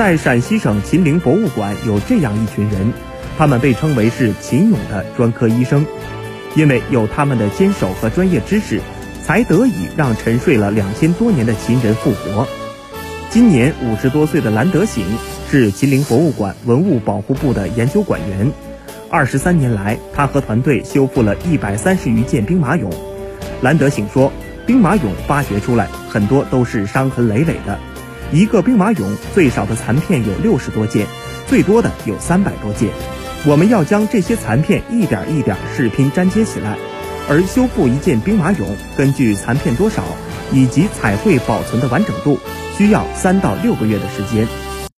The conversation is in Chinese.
在陕西省秦陵博物馆有这样一群人，他们被称为是秦俑的专科医生，因为有他们的坚守和专业知识，才得以让沉睡了两千多年的秦人复活。今年五十多岁的兰德醒是秦陵博物馆文物保护部的研究馆员。二十三年来，他和团队修复了一百三十余件兵马俑。兰德醒说，兵马俑发掘出来很多都是伤痕累累的，一个兵马俑最少的残片有六十多件，最多的有三百多件。我们要将这些残片一点一点视拼粘接起来，而修复一件兵马俑，根据残片多少以及彩绘保存的完整度，需要三到六个月的时间。